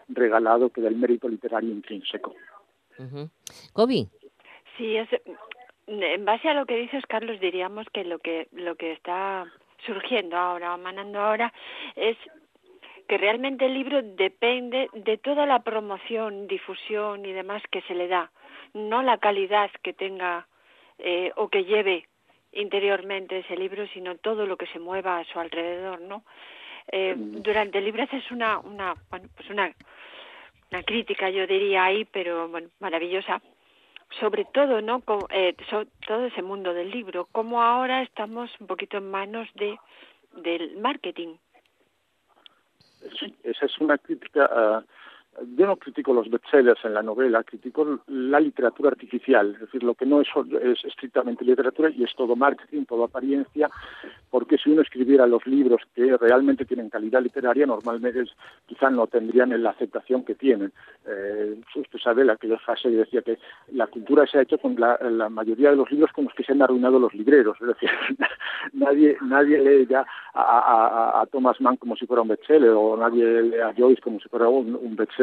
regalado que del mérito literario intrínseco. Uh Sí, en base a lo que dices, Carlos, diríamos que lo que, lo que está surgiendo ahora, manando ahora, es que realmente el libro depende de toda la promoción, difusión y demás que se le da, no la calidad que tenga eh, o que lleve interiormente ese libro, sino todo lo que se mueva a su alrededor, ¿no? Eh, durante el libro es una, una, bueno, pues una, una crítica, yo diría ahí, pero bueno, maravillosa, sobre todo, ¿no? eh, todo ese mundo del libro, como ahora estamos un poquito en manos de del marketing, esa es una crítica yo no critico los bestsellers en la novela, critico la literatura artificial, es decir, lo que no es, es, estrictamente literatura y es todo marketing, todo apariencia, porque si uno escribiera los libros que realmente tienen calidad literaria, normalmente quizás no tendrían la aceptación que tienen. Eh, usted sabe la que decía que la cultura se ha hecho con la, mayoría de los libros con los que se han arruinado los libreros, es decir, (laughs) nadie, nadie lee ya a, Thomas Mann como si fuera un bestseller o nadie lee a Joyce como si fuera un, un bestseller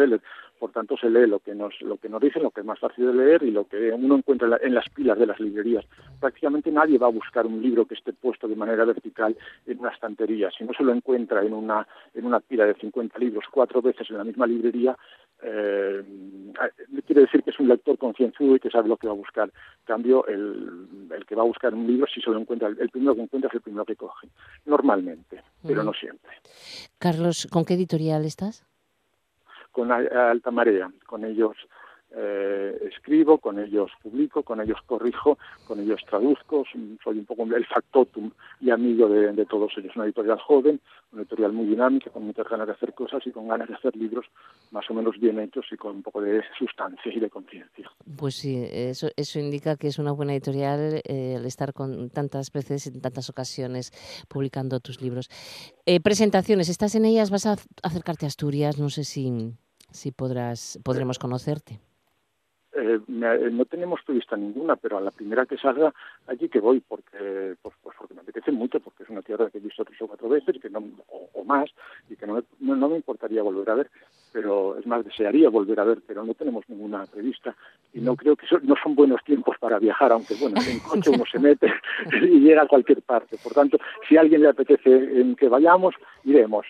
por tanto se lee lo que nos lo que nos dicen, lo que es más fácil de leer y lo que uno encuentra en las pilas de las librerías. Prácticamente nadie va a buscar un libro que esté puesto de manera vertical en una estantería. Si no se lo encuentra en una en una pila de 50 libros cuatro veces en la misma librería, eh, quiere decir que es un lector concienzudo y que sabe lo que va a buscar. En cambio, el, el que va a buscar un libro, si se lo encuentra, el primero que encuentra es el primero que coge, normalmente, pero no siempre. Carlos, ¿con qué editorial estás? Con alta marea. Con ellos eh, escribo, con ellos publico, con ellos corrijo, con ellos traduzco, soy un poco el factotum y amigo de, todos ellos. Una editorial joven, una editorial muy dinámica, con muchas ganas de hacer cosas y con ganas de hacer libros más o menos bien hechos y con un poco de sustancia y de conciencia. Pues sí, eso, eso indica que es una buena editorial eh, el estar con tantas veces, en tantas ocasiones, publicando tus libros. Eh, presentaciones, ¿estás en ellas? ¿Vas a acercarte a Asturias? No sé si si podrás, podremos conocerte. Eh, eh, no tenemos prevista ninguna, pero a la primera que salga, allí que voy, porque pues, pues porque me apetece mucho, porque es una tierra que he visto tres o cuatro veces y que no, o, más, y que no, no, me importaría volver a ver, pero es más, desearía volver a ver, pero no tenemos ninguna prevista y no creo que no son buenos tiempos para viajar, aunque bueno, en coche uno se mete (laughs) y llega a cualquier parte. Por tanto, si a alguien le apetece en que vayamos, iremos.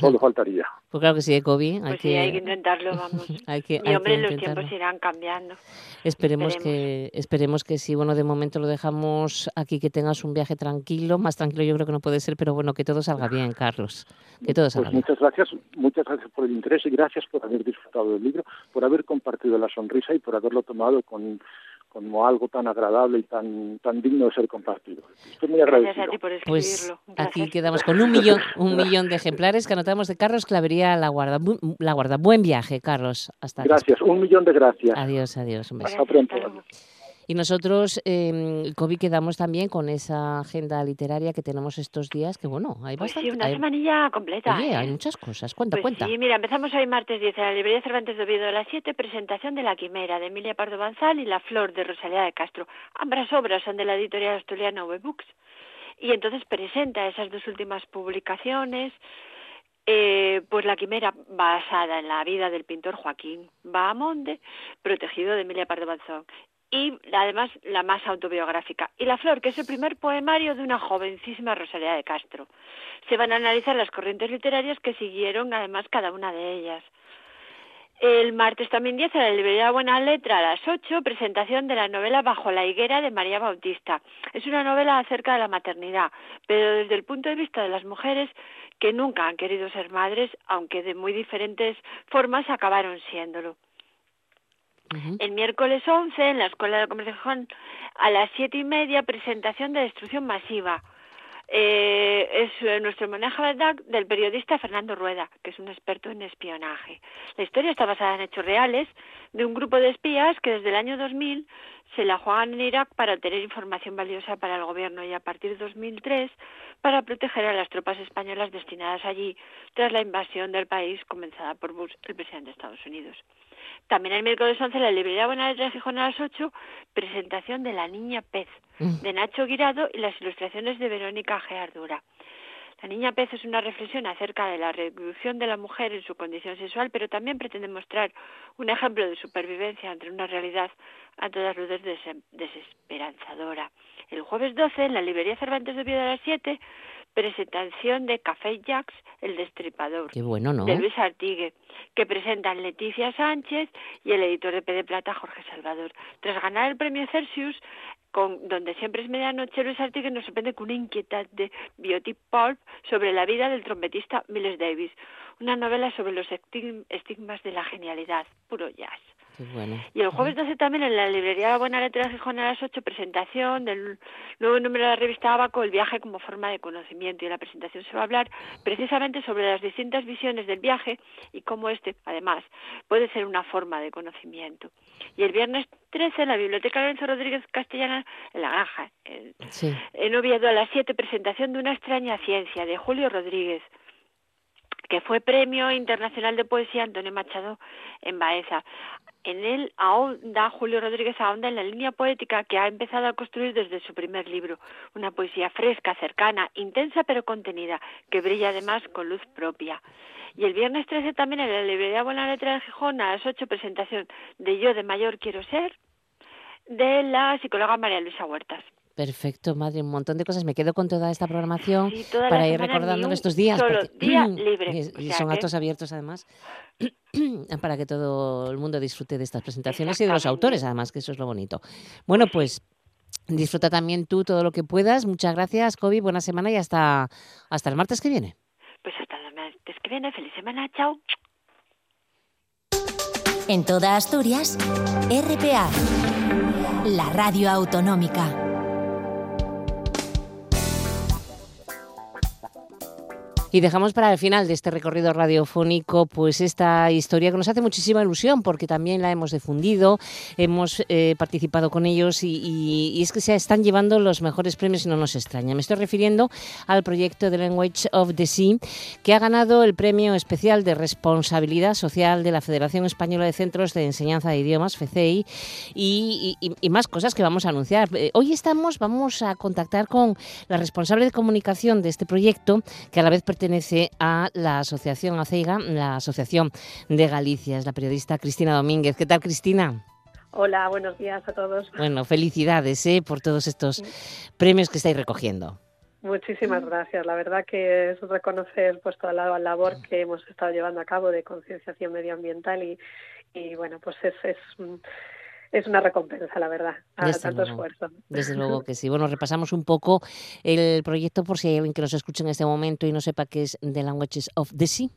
Solo faltaría. Pues claro que sí, Kobe. Hay pues que... sí, hay que intentarlo, vamos. (laughs) y hombre, los tiempos irán cambiando. Esperemos, que esperemos que sí. Bueno, de momento lo dejamos aquí, que tengas un viaje tranquilo. Más tranquilo yo creo que no puede ser, pero bueno, que todo salga bien, Carlos. Que todo salga pues muchas gracias, muchas gracias por el interés y gracias por haber disfrutado del libro, por haber compartido la sonrisa y por haberlo tomado con como algo tan agradable y tan tan digno de ser compartido. Estoy muy agradecido. Gracias a ti por pues escribirlo. Pues aquí quedamos con un millón un millón de ejemplares que anotamos de Carlos Clavería La Guarda. La Guarda. Buen viaje, Carlos. Hasta Gracias, un millón de gracias. Adiós, adiós. Un beso. Hasta pronto. Y nosotros, eh, Kobe, quedamos también con esa agenda literaria que tenemos estos días, que bueno, hay pues bastante. Sí, una semanilla completa. Oye, hay ¿eh? muchas cosas. Cuenta, pues cuenta. Sí, mira, empezamos hoy martes 10 en la librería Cervantes de Oviedo a las 7, presentación de La Quimera de Emilia Pardo Banzal y La Flor de Rosalía de Castro. Ambas obras son de la editorial asturiana V Books. Y entonces presenta esas dos últimas publicaciones. Eh, pues la quimera basada en la vida del pintor Joaquín Bahamonde, protegido de Emilia Pardo Banzón, y además la más autobiográfica. Y La Flor, que es el primer poemario de una jovencísima Rosalía de Castro. Se van a analizar las corrientes literarias que siguieron además cada una de ellas. El martes también 10 en la librería Buena Letra a las 8, presentación de la novela Bajo la higuera de María Bautista. Es una novela acerca de la maternidad, pero desde el punto de vista de las mujeres que nunca han querido ser madres, aunque de muy diferentes formas acabaron siéndolo. El miércoles 11, en la Escuela de Comercio a las siete y media, presentación de Destrucción Masiva. Eh, es eh, nuestro homenaje del periodista Fernando Rueda, que es un experto en espionaje. La historia está basada en hechos reales de un grupo de espías que desde el año 2000 se la juegan en Irak para obtener información valiosa para el gobierno y a partir de 2003 para proteger a las tropas españolas destinadas allí tras la invasión del país comenzada por Bush, el presidente de Estados Unidos. También el miércoles 11 la librería Buena de Gijón a las 8, presentación de La Niña Pez, mm. de Nacho Guirado y las ilustraciones de Verónica Geardura. La Niña Pez es una reflexión acerca de la reducción de la mujer en su condición sexual, pero también pretende mostrar un ejemplo de supervivencia entre una realidad a todas luces desesperanzadora. El jueves 12, en la librería Cervantes de Oviedo a las 7, presentación de Café Jacks, el destripador, Qué bueno, ¿no? de Luis Artigue, que presentan Leticia Sánchez y el editor de P de Plata, Jorge Salvador. Tras ganar el premio Celsius, con Donde siempre es medianoche, Luis Artigue nos sorprende con una inquietante biotic pulp sobre la vida del trompetista Miles Davis, una novela sobre los estigmas de la genialidad, puro jazz. Y el jueves 12 también en la librería Buena Letra de Gijón a las 8, presentación del nuevo número de la revista Abaco, El viaje como forma de conocimiento. Y en la presentación se va a hablar precisamente sobre las distintas visiones del viaje y cómo este, además, puede ser una forma de conocimiento. Y el viernes 13 en la Biblioteca Lorenzo Rodríguez Castellana, en La Granja, en, en Oviedo, a las 7, presentación de una extraña ciencia de Julio Rodríguez que fue Premio Internacional de Poesía Antonio Machado en Baeza. En él ahonda, Julio Rodríguez ahonda en la línea poética que ha empezado a construir desde su primer libro, una poesía fresca, cercana, intensa pero contenida, que brilla además con luz propia. Y el viernes 13 también en la librería Buena Letra de Gijón a las 8 presentación de Yo de Mayor Quiero Ser, de la psicóloga María Luisa Huertas. Perfecto, madre, un montón de cosas. Me quedo con toda esta programación para ir recordando estos días. día (clears throat) libre. Y, son actos abiertos, además, (clears throat) para que todo el mundo disfrute de estas presentaciones y de los autores, además, que eso es lo bonito. Bueno, pues disfruta también tú todo lo que puedas. Muchas gracias, Kobe. Buena semana y hasta, hasta el martes que viene. Pues hasta el martes que viene. Feliz semana. Chao. En toda Asturias, RPA, la radio autonómica. Y dejamos para el final de este recorrido radiofónico pues esta historia que nos hace muchísima ilusión porque también la hemos difundido, hemos eh, participado con ellos y, es que se están llevando los mejores premios y no nos extraña. Me estoy refiriendo al proyecto The Language of the Sea que ha ganado el premio especial de responsabilidad social de la Federación Española de Centros de Enseñanza de Idiomas, FECEI, y, y más cosas que vamos a anunciar. Eh, hoy estamos, vamos a contactar con la responsable de comunicación de este proyecto que a la vez a la Asociación ACEIGA, la Asociación de Galicia. Es la periodista Cristina Domínguez. ¿Qué tal, Cristina? Hola, buenos días a todos. Bueno, felicidades ¿eh? por todos estos premios que estáis recogiendo. Muchísimas gracias. La verdad que es reconocer pues toda la labor que hemos estado llevando a cabo de concienciación medioambiental y, y bueno, pues es, es es una recompensa, la verdad, a tanto esfuerzo. Desde (laughs) luego que sí. Bueno, repasamos un poco el proyecto por si hay alguien que nos escuche en este momento y no sepa qué es The Languages of the Sea.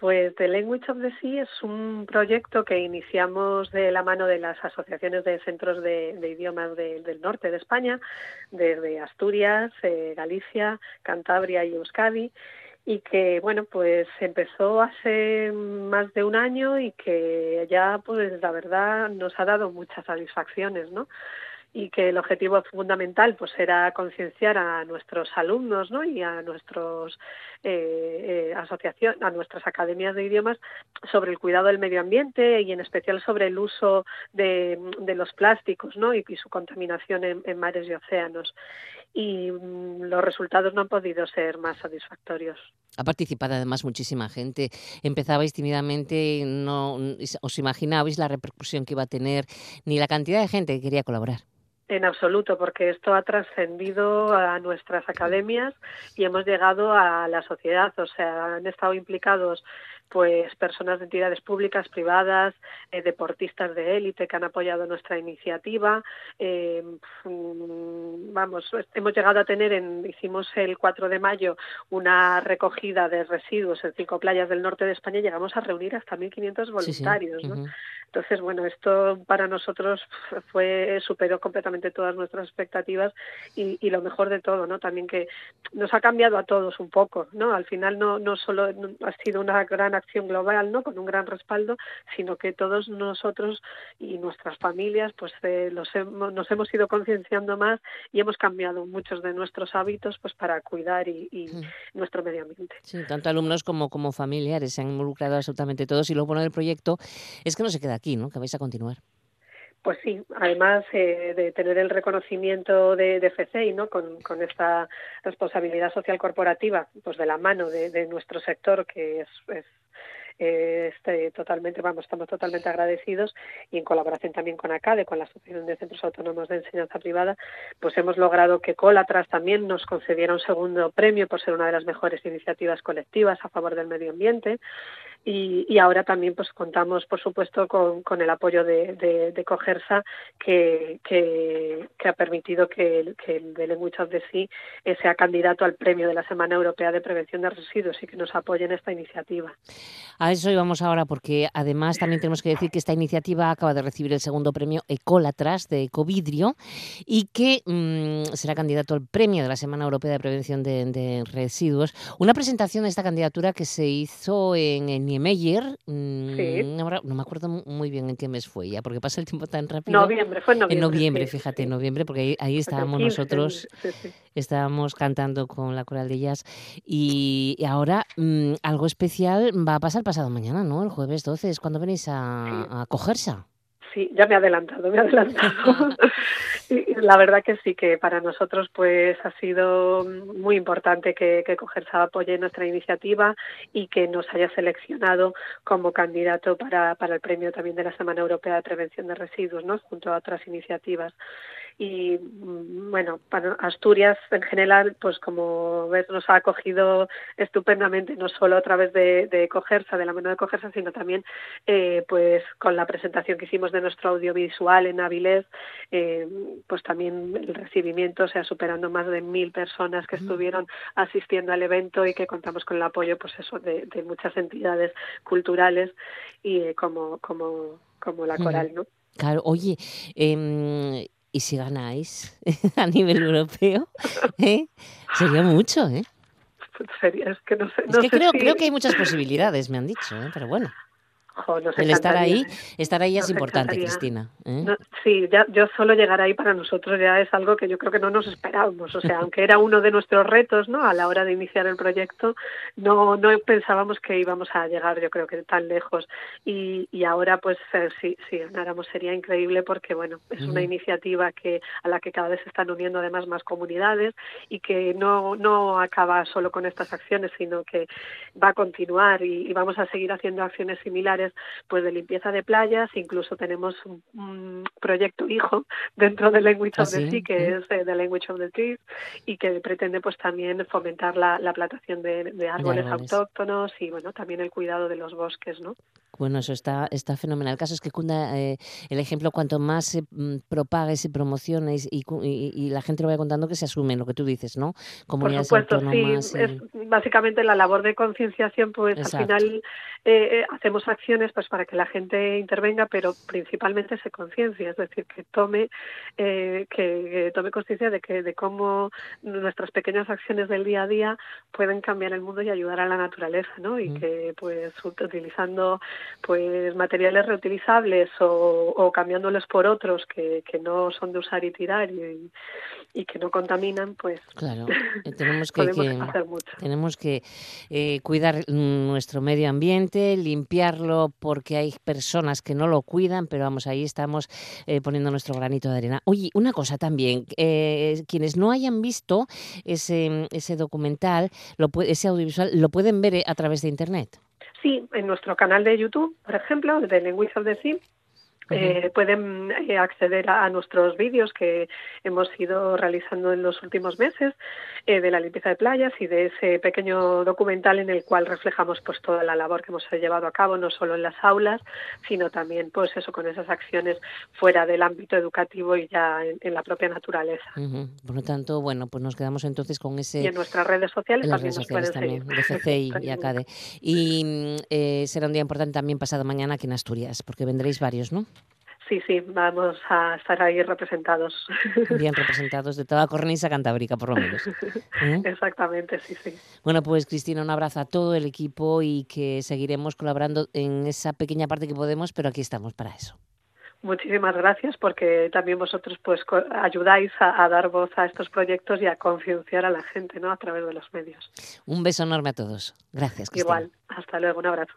Pues The Language of the Sea es un proyecto que iniciamos de la mano de las asociaciones de centros de, idiomas del norte de España, desde Asturias, eh, Galicia, Cantabria y Euskadi y que bueno pues empezó hace más de un año y que ya pues la verdad nos ha dado muchas satisfacciones no y que el objetivo fundamental pues era concienciar a nuestros alumnos ¿no? y a nuestros eh, eh asociación a nuestras academias de idiomas sobre el cuidado del medio ambiente y en especial sobre el uso de, de los plásticos ¿no? y, su contaminación en mares y océanos y mm, los resultados no han podido ser más satisfactorios. Ha participado además muchísima gente. Empezabais tímidamente, no os imaginabais la repercusión que iba a tener ni la cantidad de gente que quería colaborar. En absoluto, porque esto ha trascendido a nuestras academias y hemos llegado a la sociedad. O sea, han estado implicados pues personas de entidades públicas, privadas, eh, deportistas de élite que han apoyado nuestra iniciativa. Eh, mm, vamos, hemos llegado a tener, en, hicimos el 4 de mayo una recogida de residuos en cinco playas del norte de España y llegamos a reunir hasta 1.500 voluntarios. ¿no? Entonces, bueno, esto para nosotros fue superó completamente todas nuestras expectativas y, y, lo mejor de todo, ¿no? También que nos ha cambiado a todos un poco, ¿no? Al final no no solo ha sido una gran acción global, ¿no? Con un gran respaldo, sino que todos nosotros y nuestras familias, pues eh, los hemos, nos hemos ido concienciando más y hemos cambiado muchos de nuestros hábitos, pues para cuidar y, y nuestro medio ambiente. Sí, tanto alumnos como como familiares se han involucrado absolutamente todos y lo bueno del proyecto es que no se queda aquí, ¿no? Que vais a continuar. Pues sí, además eh, de tener el reconocimiento de, de FCI, ¿no? Con, con, esta responsabilidad social corporativa, pues de la mano de, nuestro sector, que es, es eh, este, totalmente, vamos, estamos totalmente agradecidos y en colaboración también con ACADE, con la Asociación de Centros Autónomos de Enseñanza Privada, pues hemos logrado que Colatras también nos concediera un segundo premio por ser una de las mejores iniciativas colectivas a favor del medio ambiente. Y, ahora también pues contamos por supuesto con, con el apoyo de, de, Cogersa que, que, ha permitido que que el de Language of the Sea sea candidato al premio de la Semana Europea de Prevención de Residuos y que nos apoye en esta iniciativa. A eso íbamos ahora porque además también tenemos que decir que esta iniciativa acaba de recibir el segundo premio Ecolatras de Ecovidrio y que mm, será candidato al premio de la Semana Europea de Prevención de, Residuos. Una presentación de esta candidatura que se hizo en Niemeyer, mm, no, me acuerdo muy bien en qué mes fue ya, porque pasa el tiempo tan rápido. Noviembre, fue en noviembre. En noviembre, fíjate, en noviembre, porque ahí, estábamos nosotros, estábamos cantando con la coral de jazz y, ahora mm, algo especial va a pasar pasado mañana, ¿no? El jueves 12 es cuando venís a, a cogerse. Sí, ya me he adelantado, me he adelantado. (laughs) la verdad que sí, que para nosotros pues ha sido muy importante que, que Cogersa apoye nuestra iniciativa y que nos haya seleccionado como candidato para, para el premio también de la Semana Europea de Prevención de Residuos, ¿no? junto a otras iniciativas y mm, bueno, para Asturias en general, pues como ves, nos ha acogido estupendamente, no solo a través de, de Cogersa, de la mano de Cogersa, sino también eh, pues con la presentación que hicimos de nuestro audiovisual en Avilés, eh, pues también el recibimiento, o sea, superando más de mil personas que estuvieron asistiendo al evento y que contamos con el apoyo, pues eso, de, de muchas entidades culturales y eh, como, como, como la coral, ¿no? Claro, oye, eh, ¿y si ganáis (laughs) a nivel europeo? ¿eh? Sería mucho, ¿eh? (laughs) Sería, es que no sé. es que creo, creo que hay muchas posibilidades, me han dicho, ¿eh? pero bueno el estar ahí, estar ahí es importante, Cristina. ¿eh? sí, ya, yo solo llegar ahí para nosotros ya es algo que yo creo que no nos esperábamos. O sea, (laughs) aunque era uno de nuestros retos, ¿no? A la hora de iniciar el proyecto, no, no pensábamos que íbamos a llegar, yo creo que tan lejos. Y, y ahora, pues, eh, si, si ganáramos sería increíble porque, bueno, es una iniciativa que a la que cada vez se están uniendo además más comunidades y que no, no acaba solo con estas acciones, sino que va a continuar y vamos a seguir haciendo acciones similares pues de limpieza de playas, incluso tenemos un, proyecto hijo (laughs) dentro de Language of the ah, Sea, que es The Language of the Trees, y que pretende pues también fomentar la, plantación de, árboles autóctonos y bueno, también el cuidado de los bosques, ¿no? Bueno, eso está, está fenomenal. El caso es que cunda eh, el ejemplo, cuanto más se mm, propague, se promocione y, y, la gente lo vaya contando, que se asume lo que tú dices, ¿no? Comunidades Por supuesto, sí. Es básicamente la labor de concienciación, pues al final eh, eh, hacemos acciones pues para que la gente intervenga, pero principalmente se conciencia, es decir, que tome eh, que, tome conciencia de que de cómo nuestras pequeñas acciones del día a día pueden cambiar el mundo y ayudar a la naturaleza, ¿no? Y mm. que pues utilizando pues materiales reutilizables o, o cambiándolos por otros que, que no son de usar y tirar y, y que no contaminan, pues claro, (laughs) tenemos que, tenemos que cuidar nuestro medio ambiente limpiarlo porque hay personas que no lo cuidan, pero vamos, ahí estamos eh, poniendo nuestro granito de arena. Oye, una cosa también, eh, quienes no hayan visto ese, ese documental, lo, ese audiovisual, lo pueden ver eh, a través de Internet. Sí, en nuestro canal de YouTube, por ejemplo, de Language of the Sea, eh, pueden eh, acceder a, nuestros vídeos que hemos ido realizando en los últimos meses eh, de la limpieza de playas y de ese pequeño documental en el cual reflejamos pues toda la labor que hemos llevado a cabo no solo en las aulas sino también pues eso con esas acciones fuera del ámbito educativo y ya en, la propia naturaleza. Por lo tanto, bueno, pues nos quedamos entonces con ese y en nuestras redes sociales en también redes sociales también, (laughs) y ACADE. Y mm, será un día importante también pasado mañana aquí en Asturias, porque vendréis varios, ¿no? Sí, sí, vamos a estar ahí representados. (laughs) Bien representados de toda cornisa cantábrica, por lo menos. ¿Eh? Exactamente, sí, sí. Bueno, pues Cristina, un abrazo a todo el equipo y que seguiremos colaborando en esa pequeña parte que podemos, pero aquí estamos para eso. Muchísimas gracias porque también vosotros pues ayudáis a, a, dar voz a estos proyectos y a concienciar a la gente ¿no? a través de los medios. Un beso enorme a todos. Gracias. Cristina. Igual. Hasta luego. Un abrazo.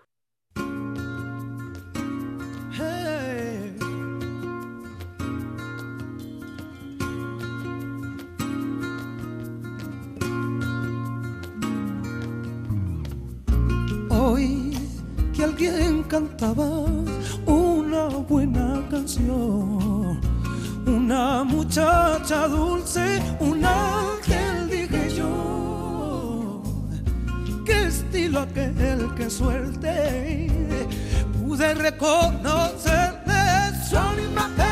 Alguien cantaba una buena canción. Una muchacha dulce, un ángel, dije yo, que estilo aquel que suelte pude reconocerle. Showing my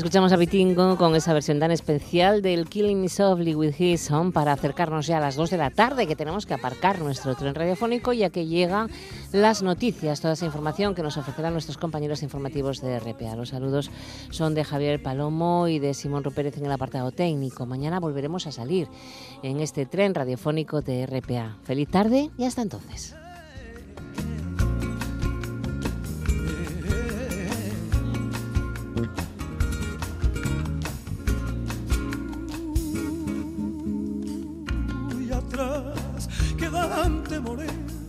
Escuchamos a Vitingo con esa versión tan especial del Killing Me Softly with His Song para acercarnos ya a las 2 de la tarde, que tenemos que aparcar nuestro tren radiofónico ya que llegan las noticias, toda esa información que nos ofrecerán nuestros compañeros informativos de RPA. Los saludos son de Javier Palomo y de Simón Rupérez en el apartado técnico. Mañana volveremos a salir en este tren radiofónico de RPA. Feliz tarde y hasta entonces. Queda